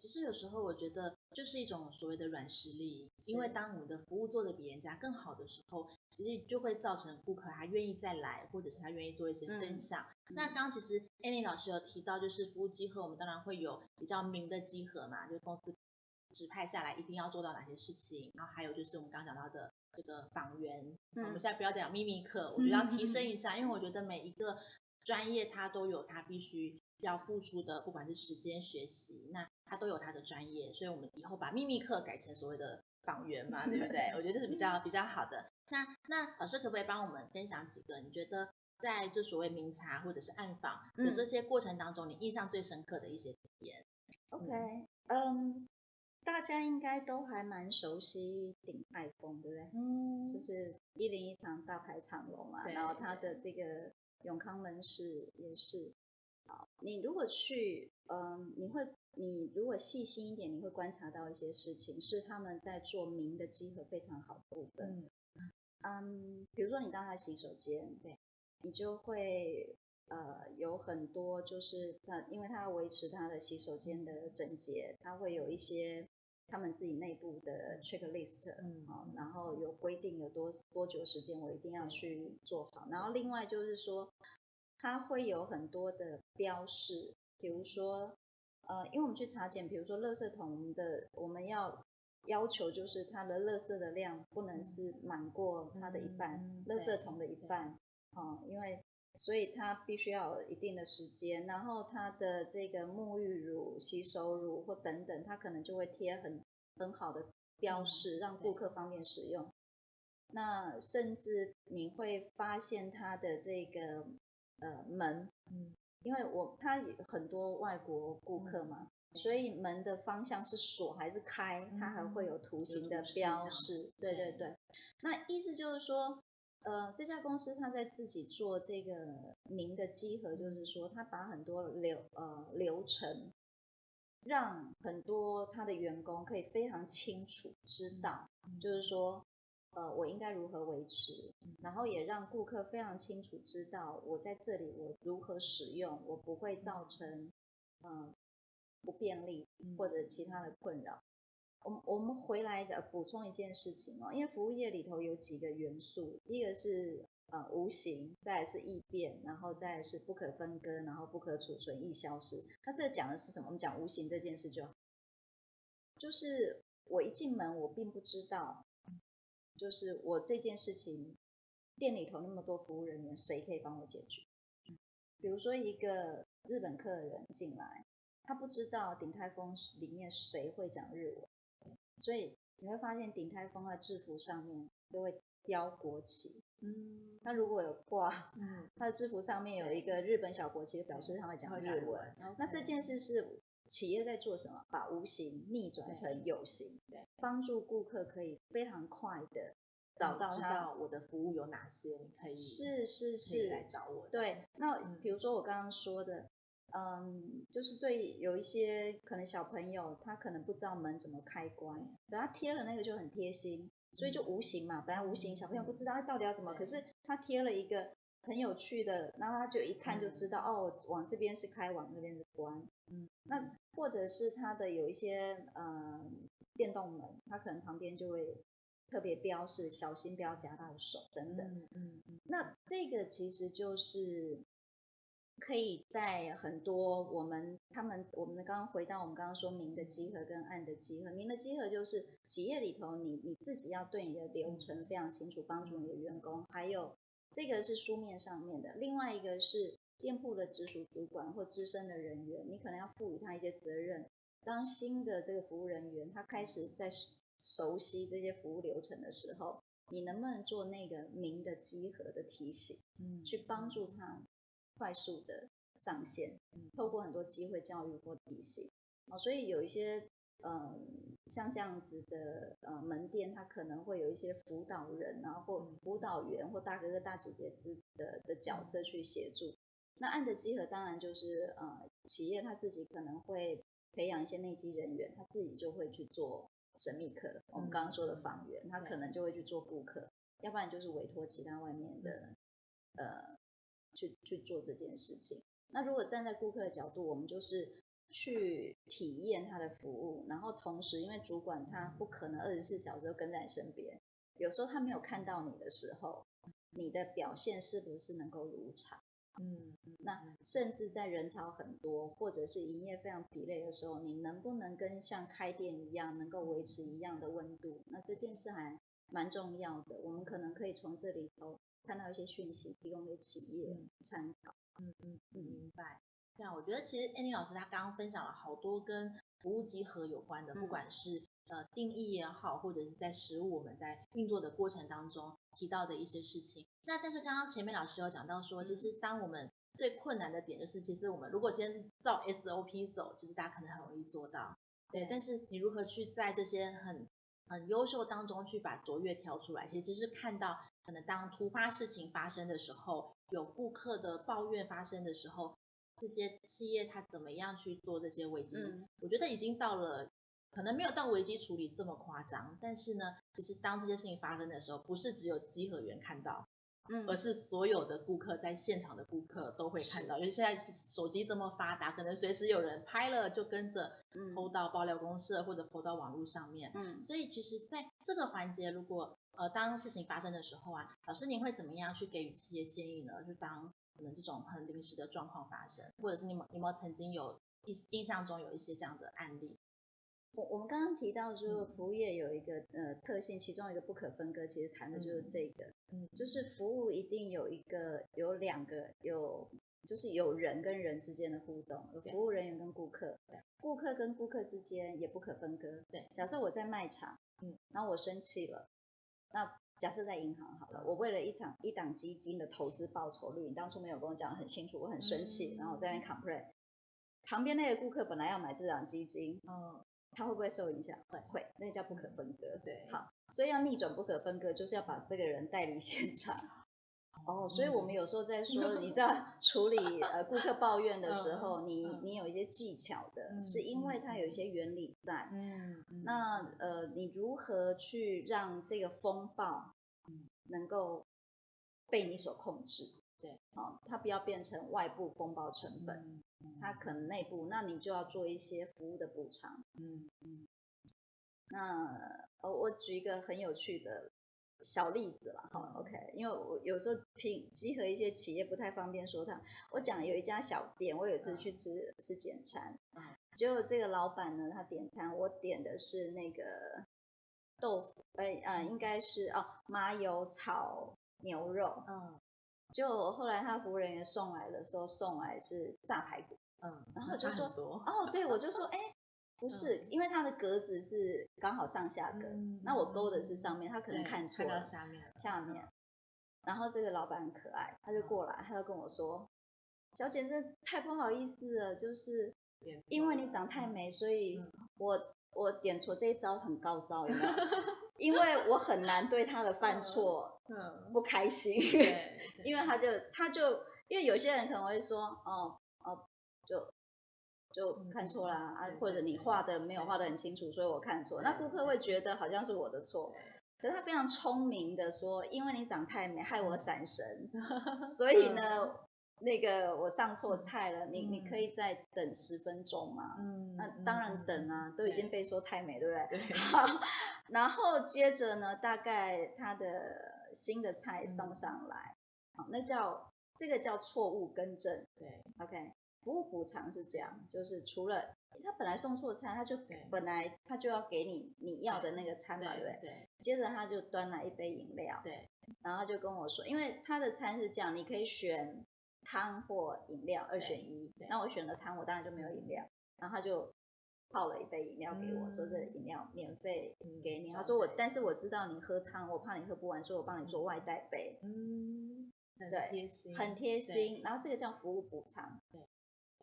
其实有时候我觉得就是一种所谓的软实力，因为当我们的服务做的比人家更好的时候，其实就会造成顾客他愿意再来，或者是他愿意做一些分。享。嗯、那刚刚其实 Annie 老师有提到，就是服务集合，我们当然会有比较明的集合嘛，就是公司指派下来一定要做到哪些事情，然后还有就是我们刚刚讲到的这个访员，嗯、我们现在不要讲秘密课，我觉得要提升一下，嗯、因为我觉得每一个专业它都有它必须要付出的，不管是时间学习，那他都有他的专业，所以我们以后把秘密课改成所谓的访员嘛，对不对？我觉得这是比较 比较好的。那那老师可不可以帮我们分享几个？你觉得在这所谓明察或者是暗访的这些过程当中，嗯、你印象最深刻的一些体验？OK，嗯，大家应该都还蛮熟悉鼎泰丰，对不对？嗯，就是一零一堂大排长龙嘛，然后他的这个永康门市也是。好，你如果去，嗯，你会。你如果细心一点，你会观察到一些事情，是他们在做明的集合非常好的部分。嗯，嗯，比如说你到他洗手间，对，你就会呃有很多就是他，因为他要维持他的洗手间的整洁，他会有一些他们自己内部的 checklist，嗯，好，然后有规定有多多久时间我一定要去做好，然后另外就是说，他会有很多的标示，比如说。呃，因为我们去查检，比如说垃圾桶的，我们要要求就是它的垃圾的量不能是满过它的一半，嗯、垃圾桶的一半，哦、嗯，因为所以它必须要有一定的时间，然后它的这个沐浴乳、洗手乳或等等，它可能就会贴很很好的标示，让顾客方便使用。那甚至你会发现它的这个呃门，嗯。因为我他有很多外国顾客嘛，嗯、所以门的方向是锁还是开，它还会有图形的标识。对对对，那意思就是说，呃，这家公司他在自己做这个明的集合，就是说他把很多流呃流程，让很多他的员工可以非常清楚知道，嗯、就是说。呃，我应该如何维持？然后也让顾客非常清楚知道我在这里我如何使用，我不会造成嗯、呃、不便利或者其他的困扰。我我们回来的补充一件事情哦，因为服务业里头有几个元素，一个是呃无形，再来是易变，然后再来是不可分割，然后不可储存易消失。那这讲的是什么？我们讲无形这件事就好，就是我一进门我并不知道。就是我这件事情，店里头那么多服务人员，谁可以帮我解决？比如说一个日本客人进来，他不知道鼎泰丰里面谁会讲日文，所以你会发现鼎泰丰的制服上面都会标国旗。嗯，他如果有挂，嗯，他的制服上面有一个日本小国旗，表示他会讲日文。那这件事是。企业在做什么？把无形逆转成有形，对，帮助顾客可以非常快的找到他我的服务有哪些，你可以是是是来找我。对，那比如说我刚刚说的，嗯，就是对有一些可能小朋友他可能不知道门怎么开关，等他贴了那个就很贴心，所以就无形嘛，本来无形小朋友不知道他到底要怎么，可是他贴了一个。很有趣的，然后他就一看就知道，嗯、哦，往这边是开，往那边是关。嗯，那或者是它的有一些呃电动门，它可能旁边就会特别标示，小心不要夹到手等等。嗯嗯，嗯那这个其实就是可以在很多我们他们我们刚刚回到我们刚刚说明的集合跟暗的集合，明的集合就是企业里头你你自己要对你的流程非常清楚，帮助你的员工，还有。这个是书面上面的，另外一个是店铺的直属主管或资深的人员，你可能要赋予他一些责任。当新的这个服务人员他开始在熟悉这些服务流程的时候，你能不能做那个明的集合的提醒，嗯，去帮助他快速的上线，嗯，透过很多机会教育或提醒，啊，所以有一些。嗯，像这样子的呃门店，它可能会有一些辅导人，然后或辅导员或大哥哥大姐姐之的的角色去协助。那按的集合当然就是呃企业他自己可能会培养一些内机人员，他自己就会去做神秘客。我们刚刚说的访员，他可能就会去做顾客，要不然就是委托其他外面的呃去去做这件事情。那如果站在顾客的角度，我们就是去体验他的服务，然后同时因为主管他不可能二十四小时都跟在你身边，有时候他没有看到你的时候，你的表现是不是能够如常？嗯，那甚至在人潮很多，或者是营业非常疲累的时候，你能不能跟像开店一样，能够维持一样的温度？那这件事还蛮重要的。我们可能可以从这里头看到一些讯息，提供给企业参考。嗯嗯嗯，明白。这样，我觉得其实 Annie 老师她刚刚分享了好多跟服务集合有关的，不管是呃定义也好，或者是在实物我们在运作的过程当中提到的一些事情。那但是刚刚前面老师有讲到说，其实当我们最困难的点就是，其实我们如果今天是照 SOP 走，其实大家可能很容易做到，对。但是你如何去在这些很很优秀当中去把卓越挑出来，其实就是看到可能当突发事情发生的时候，有顾客的抱怨发生的时候，这些企业它怎么样去做这些危机？嗯，我觉得已经到了。可能没有到危机处理这么夸张，但是呢，其实当这些事情发生的时候，不是只有稽核员看到。嗯，而是所有的顾客在现场的顾客都会看到，因为现在手机这么发达，可能随时有人拍了就跟着 PO 到爆料公社或者 PO 到网络上面。嗯，所以其实在这个环节，如果呃当事情发生的时候啊，老师您会怎么样去给予企业建议呢？就当可能这种很临时的状况发生，或者是你们有没有曾经有印印象中有一些这样的案例？我我们刚刚提到就是服务业有一个呃特性，其中一个不可分割，其实谈的就是这个，嗯，就是服务一定有一个有两个有就是有人跟人之间的互动，有服务人员跟顾客，顾客跟顾客之间也不可分割。对，假设我在卖场，嗯，然后我生气了，那假设在银行好了，我为了一场一档基金的投资报酬率，你当初没有跟我讲得很清楚，我很生气，然后我在那 complain，旁边那个顾客本来要买这档基金，嗯。他会不会受影响？会会，那个叫不可分割。对，好，所以要逆转不可分割，就是要把这个人带离 现场。哦，所以我们有时候在说，你 在处理呃顾客抱怨的时候，你你有一些技巧的，是因为它有一些原理在。嗯。那呃，你如何去让这个风暴能够被你所控制？对，哦，它不要变成外部风暴成本。它可能内部，那你就要做一些服务的补偿。嗯嗯。那呃，我举一个很有趣的小例子了哈。OK，因为我有时候拼集合一些企业不太方便说他。我讲有一家小店，我有一次去吃、嗯、吃简餐，结果这个老板呢，他点餐，我点的是那个豆腐，哎啊、呃，应该是哦麻油炒牛肉。嗯。结果后来他服务人员送来的时候，送来是炸排骨，嗯，然后我就说，哦，对，我就说，哎，不是，嗯、因为它的格子是刚好上下格，嗯、那我勾的是上面，他可能看错了，看到下面，下面，然后这个老板很可爱，他就过来，他就跟我说，小姐，这太不好意思了，就是因为你长太美，所以我我点错这一招很高招，有没有？因为我很难对他的犯错，嗯，不开心。对。因为他就他就因为有些人可能会说哦哦就就看错啦啊，或者你画的没有画的很清楚，所以我看错。那顾客会觉得好像是我的错，可是他非常聪明的说，因为你长太美，害我闪神，所以呢那个我上错菜了，你你可以再等十分钟嘛。嗯，那当然等啊，都已经被说太美，对不对？对。好，然后接着呢，大概他的新的菜送上来。好，那叫这个叫错误更正。对，OK，服务补偿是这样，就是除了他本来送错餐，他就本来他就要给你你要的那个餐嘛，对不对？对。接着他就端来一杯饮料，对。然后他就跟我说，因为他的餐是这样，你可以选汤或饮料，二选一。那我选了汤，我当然就没有饮料。然后他就泡了一杯饮料给我，说这饮料免费给你。他说我，但是我知道你喝汤，我怕你喝不完，所以我帮你做外带杯。嗯。对，很贴心，很贴心，然后这个叫服务补偿，对，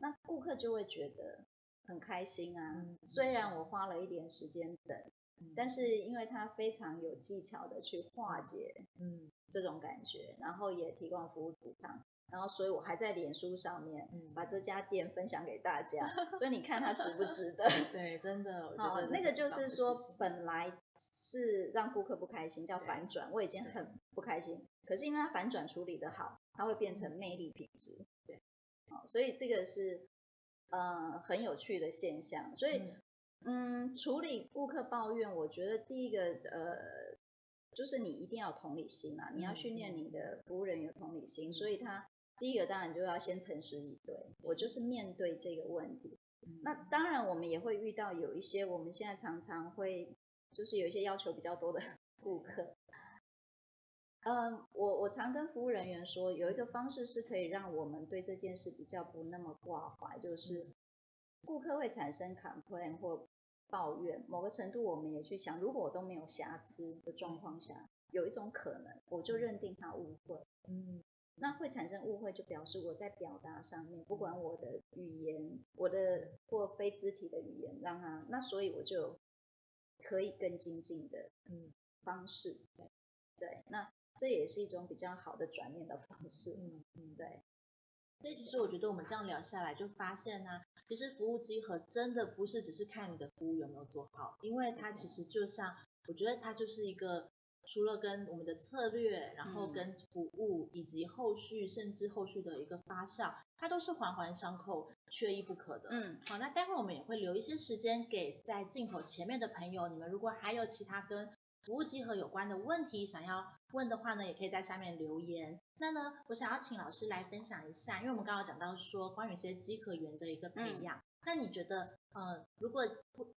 那顾客就会觉得很开心啊。嗯、虽然我花了一点时间等，嗯，但是因为他非常有技巧的去化解，嗯，这种感觉，然后也提供服务补偿，然后所以我还在脸书上面把这家店分享给大家，嗯、所以你看它值不值得？对，真的，我觉得那个就是说本来是让顾客不开心，叫反转，我已经很不开心，可是因为他反转处理的好，他会变成魅力品质，对，好，所以这个是。呃，很有趣的现象，所以，嗯，嗯，处理顾客抱怨，我觉得第一个，呃，就是你一定要有同理心嘛，你要训练你的服务人员同理心，嗯，所以他第一个当然就要先诚实以对，我就是面对这个问题。嗯，那当然，我们也会遇到有一些我们现在常常会，就是有一些要求比较多的顾客。嗯，我我常跟服务人员说，有一个方式是可以让我们对这件事比较不那么挂怀，就是顾客会产生 complain 或抱怨，某个程度我们也去想，如果我都没有瑕疵的状况下，有一种可能，我就认定他误会，嗯，那会产生误会就表示我在表达上面，不管我的语言，我的或非肢体的语言让他，那所以我就可以更精进的嗯。方式，对。对，那。这也是一种比较好的转念的方式，嗯嗯，对。所以其实我觉得我们这样聊下来，就发现呢、啊，其实服务集合真的不是只是看你的服务有没有做好，因为它其实就像，我觉得它就是一个除了跟我们的策略，然后跟服务以及后续甚至后续的一个发酵，它都是环环相扣、缺一不可的。嗯，好，那待会我们也会留一些时间给在镜头前面的朋友，你们如果还有其他跟服务集合有关的问题想要问的话呢，也可以在下面留言。那呢，我想要请老师来分享一下，因为我们刚刚讲到说关于一些稽核员的一个培养。嗯、那你觉得，呃，如果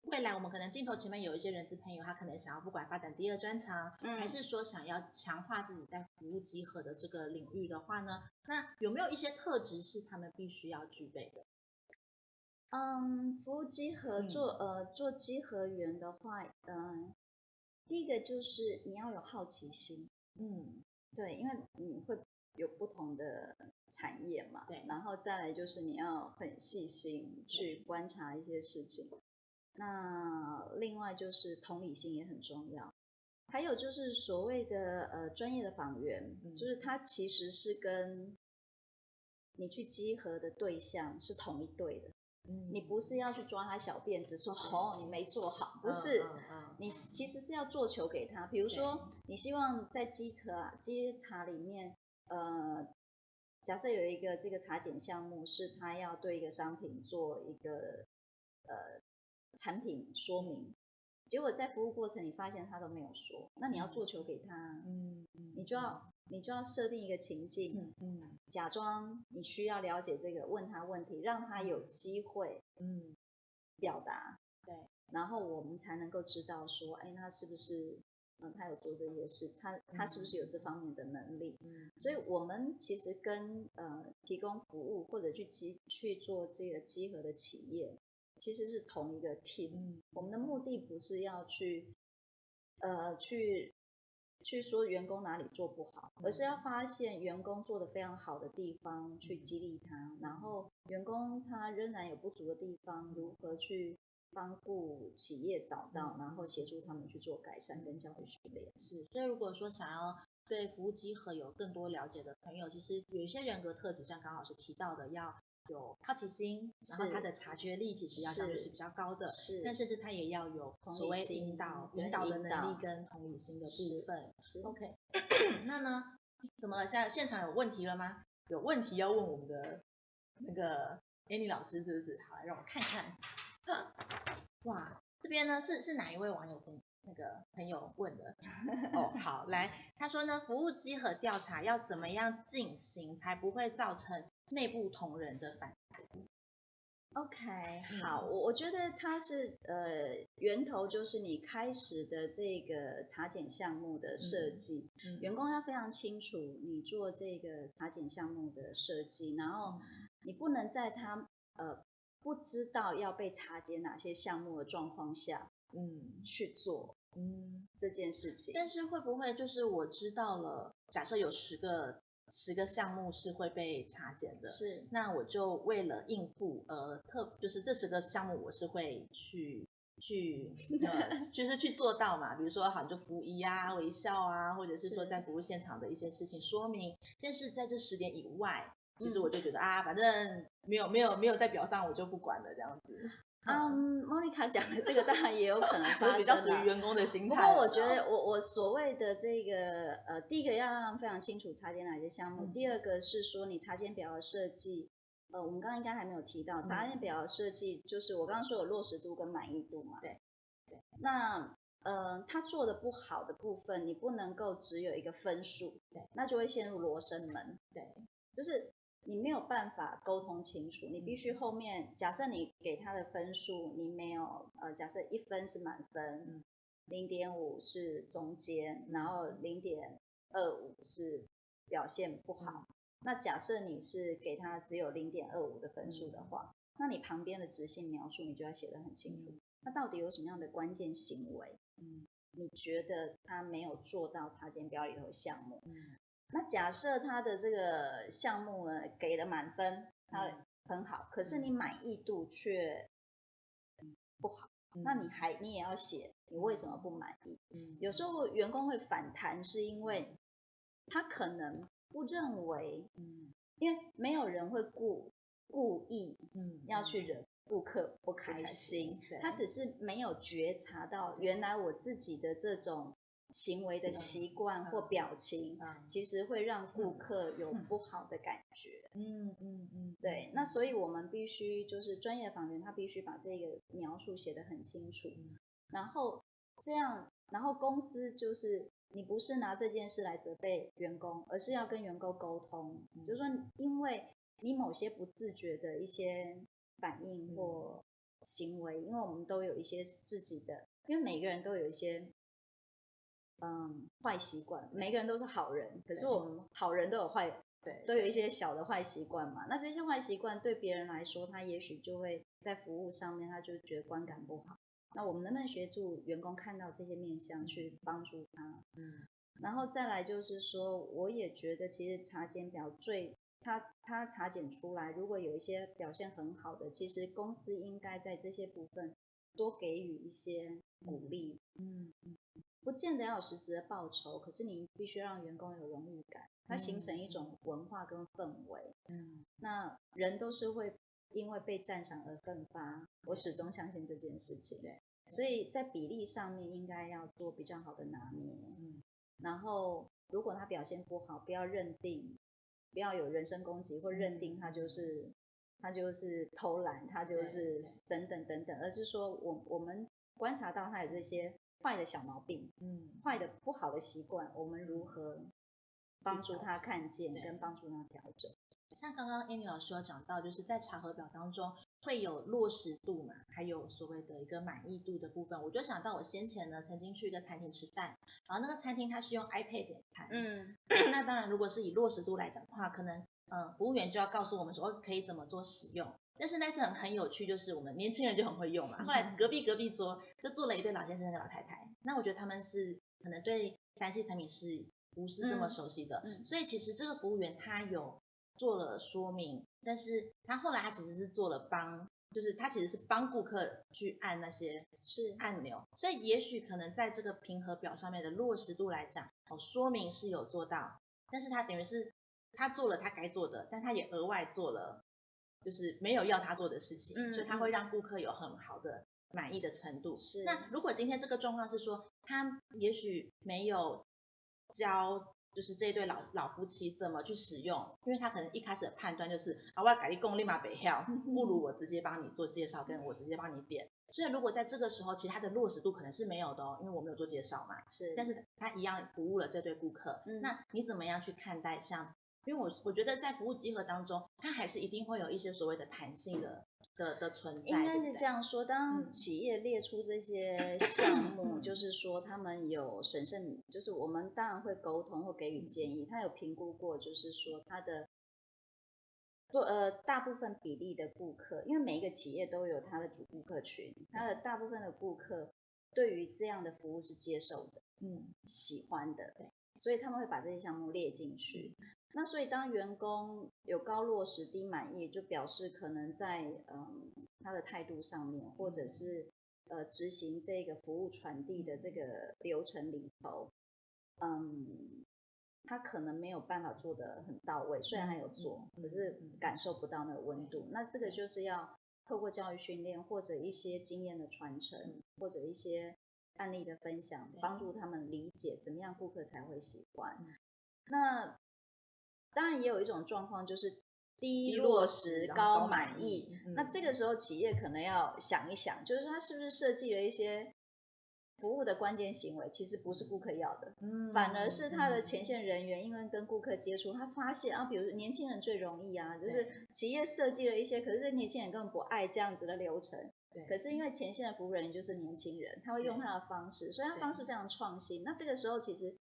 未来我们可能镜头前面有一些人资朋友，他可能想要不管发展第二专长，嗯、还是说想要强化自己在服务集合的这个领域的话呢，那有没有一些特质是他们必须要具备的？嗯，服务集合做、嗯、呃做集合员的话，嗯、呃。第一个就是你要有好奇心，嗯，对，因为你会有不同的产业嘛，对，然后再来就是你要很细心去观察一些事情，那另外就是同理心也很重要，还有就是所谓的呃专业的访员，嗯，就是他其实是跟你去集合的对象是同一对的。你不是要去抓他小辫子说哦，你没做好，不是，你其实是要做球给他。比如说，你希望在稽查啊稽查里面，呃，假设有一个这个查检项目是他要对一个商品做一个呃产品说明。结果在服务过程，你发现他都没有说，那你要做球给他，嗯，你就要你就要设定一个情境，嗯，假装你需要了解这个，问他问题，让他有机会，嗯，表达，对，然后我们才能够知道说，哎，他是不是，嗯，他有做这些事，他他是不是有这方面的能力，嗯，所以我们其实跟呃提供服务或者去集去做这个集合的企业。其实是同一个 team，嗯，我们的目的不是要去，呃，去去说员工哪里做不好，而是要发现员工做得非常好的地方，去激励他，然后员工他仍然有不足的地方，如何去帮助企业找到，然后协助他们去做改善跟教育训练。是，所以如果说想要对服务集合有更多了解的朋友，其实有一些人格特质，像刚刚老师提到的，要。有好奇心，然后他的察觉力其实要相对是比较高的，是，但甚至他也要有所谓引导、引导的能力跟同理心的部分。OK，那呢？怎么了？现在现场有问题了吗？有问题要问我们的那个 Annie 老师是不是？好，来让我看看。哇，这边呢是是哪一位网友跟那个朋友问的？哦，好，来，他说呢，服务稽核调查要怎么样进行才不会造成内部同仁的反馈？OK，好，我我觉得它是呃源头就是你开始的这个查检项目的设计，嗯嗯、员工要非常清楚你做这个查检项目的设计，然后你不能在他呃不知道要被查检哪些项目的状况下，嗯，去做嗯这件事情。但是会不会就是我知道了，假设有十个。十个项目是会被查检的，是，那我就为了应付，呃，特就是这十个项目我是会去去，呃、就是去做到嘛。比如说，好，就服仪啊、微笑啊，或者是说在服务现场的一些事情说明。但是在这十点以外，其实我就觉得、嗯、啊，反正没有没有没有在表上，我就不管了这样子。嗯，莫妮卡讲的这个当然也有可能发生，比较属于员工的心态。不过我觉得我我所谓的这个呃，第一个要让非常清楚插件哪些项目，嗯、第二个是说你插件表的设计，呃，我们刚刚应该还没有提到，插件表的设计就是我刚刚说有落实度跟满意度嘛。对。对。那呃，他做的不好的部分，你不能够只有一个分数，对，那就会陷入罗生门。对。就是。你没有办法沟通清楚，你必须后面假设你给他的分数，你没有呃，假设一分是满分，零点五是中间，然后零点二五是表现不好。那假设你是给他只有零点二五的分数的话，那你旁边的执行描述你就要写得很清楚。那到底有什么样的关键行为？嗯，你觉得他没有做到查检表里头项目？嗯。那假设他的这个项目呢，给了满分，他很好，可是你满意度却不好，那你还你也要写你为什么不满意。有时候员工会反弹，是因为他可能不认为，因为没有人会故故意要去惹。顾客不开心，他只是没有觉察到原来我自己的这种。行为的习惯或表情，其实会让顾客有不好的感觉。嗯嗯嗯，对。那所以我们必须就是专业访员，他必须把这个描述写得很清楚。然后这样，然后公司就是你不是拿这件事来责备员工，而是要跟员工沟通，就是说因为你某些不自觉的一些反应或行为，因为我们都有一些自己的，因为每个人都有一些。嗯，坏习惯，每个人都是好人，可是我们好人都有坏，对，都有一些小的坏习惯嘛。那这些坏习惯对别人来说，他也许就会在服务上面，他就觉得观感不好。那我们能不能协助员工看到这些面相，去帮助他？嗯，然后再来就是说，我也觉得其实查检表最，他他查检出来，如果有一些表现很好的，其实公司应该在这些部分多给予一些鼓励。嗯嗯。不见得要有实质的报酬，可是你必须让员工有荣誉感，它形成一种文化跟氛围。嗯，那人都是会因为被赞赏而奋发，我始终相信这件事情。对，所以在比例上面应该要做比较好的拿捏。嗯，然后如果他表现不好，不要认定，不要有人身攻击或认定他就是他就是偷懒，他就是等等等等，而是说我我们观察到他有这些。坏的小毛病，嗯，坏的不好的习惯，我们如何帮助他看见，跟帮助他调整？像刚刚 Annie 老师有讲到，就是在查核表当中会有落实度嘛，还有所谓的一个满意度的部分。我就想到我先前呢曾经去一个餐厅吃饭，然后那个餐厅它是用 iPad 点餐，嗯，那当然如果是以落实度来讲的话，可能嗯服务员就要告诉我们说可以怎么做使用。但是那次很很有趣，就是我们年轻人就很会用嘛。后来隔壁隔壁桌就坐了一对老先生跟老太太，那我觉得他们是可能对三 C 产品是不是这么熟悉的，嗯。嗯、所以其实这个服务员他有做了说明，但是他后来他其实是做了帮，就是他其实是帮顾客去按那些是。按钮，所以也许可能在这个评核表上面的落实度来讲，哦，说明是有做到，但是他等于是他做了他该做的，但他也额外做了。就是没有要他做的事情，嗯、所以他会让顾客有很好的满意的程度。是。那如果今天这个状况是说，他也许没有教，就是这对老老夫妻怎么去使用，因为他可能一开始的判断就是，啊，我要改立功立马北跳，不如我直接帮你做介绍，跟我直接帮你点。所以如果在这个时候，其实他的落实度可能是没有的哦，因为我没有做介绍嘛。是。但是他一样服务了这对顾客。嗯。那你怎么样去看待像？因为我我觉得在服务集合当中，它还是一定会有一些所谓的弹性的的的存在。应该是这样说，当企业列出这些项目，嗯、就是说他们有审慎，就是我们当然会沟通或给予建议。他有评估过，就是说他的做呃大部分比例的顾客，因为每一个企业都有他的主顾客群，他的大部分的顾客对于这样的服务是接受的，嗯，喜欢的，对，所以他们会把这些项目列进去。那所以当员工有高落实低满意，就表示可能在嗯他的态度上面，或者是呃执行这个服务传递的这个流程里头，嗯，他可能没有办法做得很到位，虽然他有做，可是感受不到那个温度。那这个就是要透过教育训练或者一些经验的传承，或者一些案例的分享，帮助他们理解怎么样顾客才会喜欢。那当然也有一种状况就是。低落实高满意，那这个时候企业可能要想一想，就是他是不是设计了一些服务的关键行为，其实不是顾客要的，嗯反而是他的前线人员因为跟顾客接触，他发现啊，比如说年轻人最容易啊，就是企业设计了一些，可是这年轻人根本不爱这样子的流程，可是因为前线的服务人员就是年轻人，他会用他的方式，所以他方式非常创新，那这个时候其实。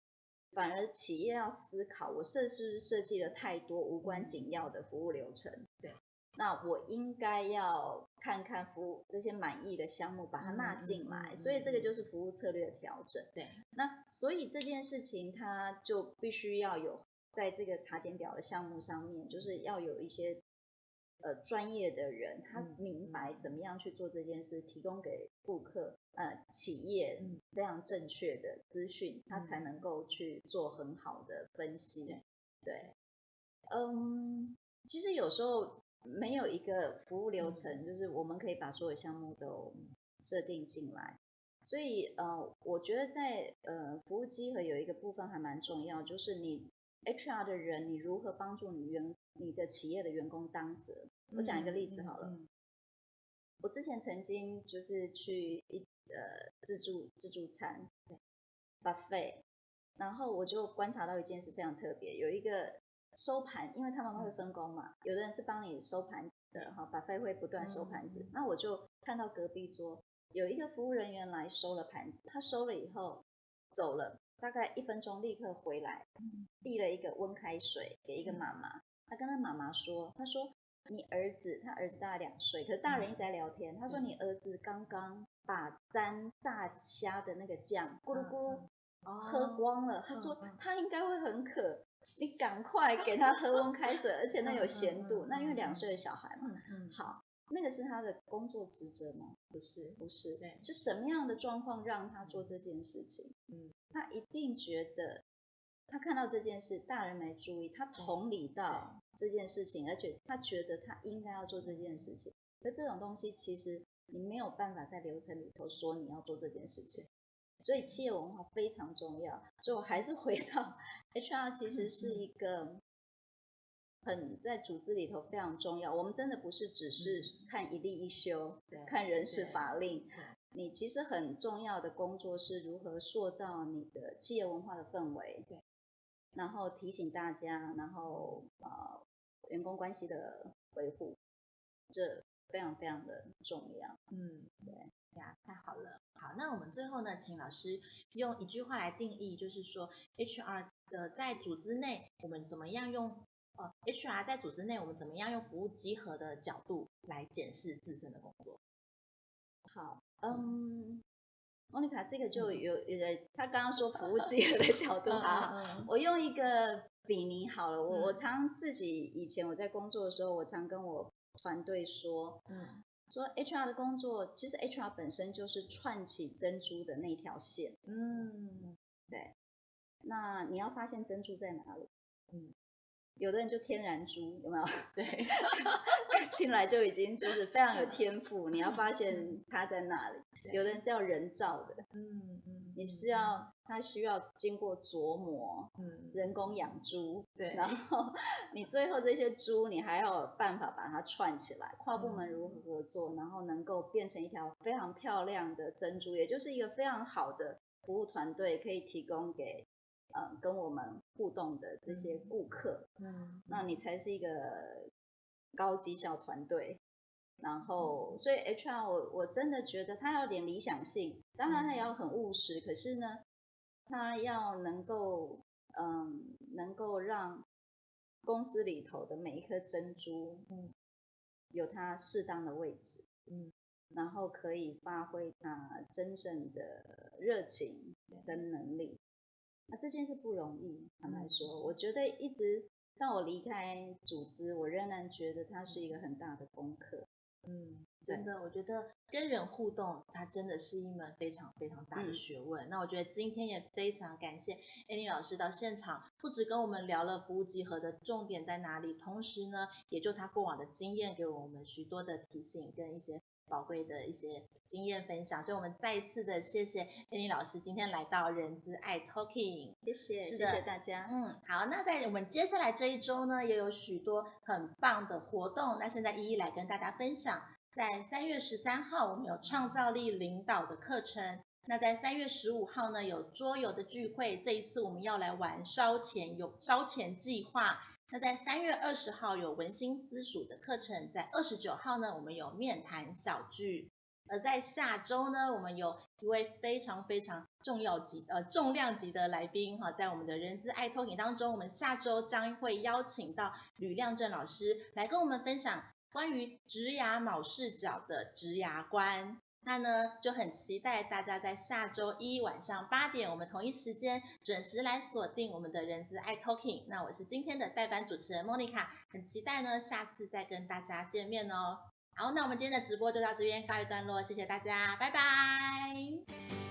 反而企业要思考，我设是不是设计了太多无关紧要的服务流程？对，那我应该要看看服务这些满意的项目，把它纳进来。所以这个就是服务策略的调整。对，那所以这件事情它就必须要有在这个查检表的项目上面，就是要有一些。呃，专业的人他明白怎么样去做这件事，提供给顾客呃企业非常正确的资讯，他才能够去做很好的分析。对，嗯，其实有时候没有一个服务流程，就是我们可以把所有项目都设定进来。所以呃，我觉得在呃服务集合有一个部分还蛮重要，就是你 HR 的人，你如何帮助你员你的企业的员工当责？我讲一个例子好了。嗯嗯嗯、我之前曾经就是去一呃自助自助餐，buffet，然后我就观察到一件事非常特别，有一个收盘，因为他们会分工嘛，有的人是帮你收盘的哈，buffet 会不断收盘子，那我就看到隔壁桌有一个服务人员来收了盘子，他收了以后走了，大概一分钟立刻回来，递了一个温开水给一个妈妈。他跟他妈妈说，他说你儿子，他儿子大概两岁，可是大人一直在聊天。他说你儿子刚刚把沾大虾的那个酱咕噜咕噜喝光了。他说他应该会很渴，你赶快给他喝温开水，而且那有咸度。那因为两岁的小孩嘛，好，那个是他的工作职责吗？不是，不是，对，是什么样的状况让他做这件事情？嗯，他一定觉得。他看到这件事，大人没注意，他同理到这件事情，而且他觉得他应该要做这件事情。那这种东西其实你没有办法在流程里头说你要做这件事情，所以企业文化非常重要。所以我还是回到 HR，其实是一个很在组织里头非常重要。我们真的不是只是看一例一休，看人事法令，你其实很重要的工作是如何塑造你的企业文化的氛围。对然后提醒大家，然后呃，员工关系的维护，这非常非常的重要。嗯，对，对啊，太好了。好，那我们最后呢，请老师用一句话来定义，就是说 HR 的在组织内，我们怎么样用呃 HR 在组织内，我们怎么样用服务集合的角度来检视自身的工作？好，嗯。莫妮卡，这个就有有的，他刚刚说服务集合的角度啊，我用一个比拟好了。我我常自己以前我在工作的时候，我常跟我团队说，嗯，说 HR 的工作其实 HR 本身就是串起珍珠的那条线，嗯，对。那你要发现珍珠在哪里？嗯，有的人就天然猪，有没有？对，进来就已经就是非常有天赋，你要发现它在哪里。有的人是要人造的，嗯嗯，你是要他需要经过琢磨，嗯，人工养猪，对，然后你最后这些猪你还要有办法把它串起来，跨部门如何合作，然后能够变成一条非常漂亮的珍珠，也就是一个非常好的服务团队可以提供给，呃，跟我们互动的这些顾客，嗯，那你才是一个高绩效团队。然后，所以 HR 我我真的觉得他要点理想性，当然他也要很务实，可是呢，他要能够，嗯，能够让公司里头的每一颗珍珠，嗯，有它适当的位置，嗯，然后可以发挥它真正的热情跟能力。那这件事不容易，坦白说，我觉得一直到我离开组织，我仍然觉得它是一个很大的功课。嗯，真的，我觉得跟人互动，它真的是一门非常非常大的学问。嗯、那我觉得今天也非常感谢 Annie 老师到现场，不止跟我们聊了服务集合的重点在哪里，同时呢，也就他过往的经验给我们许多的提醒跟一些宝贵的一些经验分享。所以我们再一次的谢谢 Annie 老师今天来到人资爱 Talking，谢谢，谢谢大家。嗯，好，那在我们接下来这一周呢，也有许多很棒的活动，那现在一一来跟大家分享。在三月十三号，我们有创造力领导的课程。那在三月十五号呢，有桌游的聚会。这一次我们要来玩烧钱有烧钱计划。那在三月二十号有文心私塾的课程。在二十九号呢，我们有面谈小聚。而在下周呢，我们有一位非常非常重要级呃重量级的来宾哈，在我们的人资爱投影当中，我们下周将会邀请到吕亮正老师来跟我们分享。关于职涯脑视角的职涯观，那呢就很期待大家在下周一晚上八点，我们同一时间准时来锁定我们的人资爱 Talking。那我是今天的代班主持人 Monica，很期待呢下次再跟大家见面哦。好，那我们今天的直播就到这边告一段落，谢谢大家，拜拜。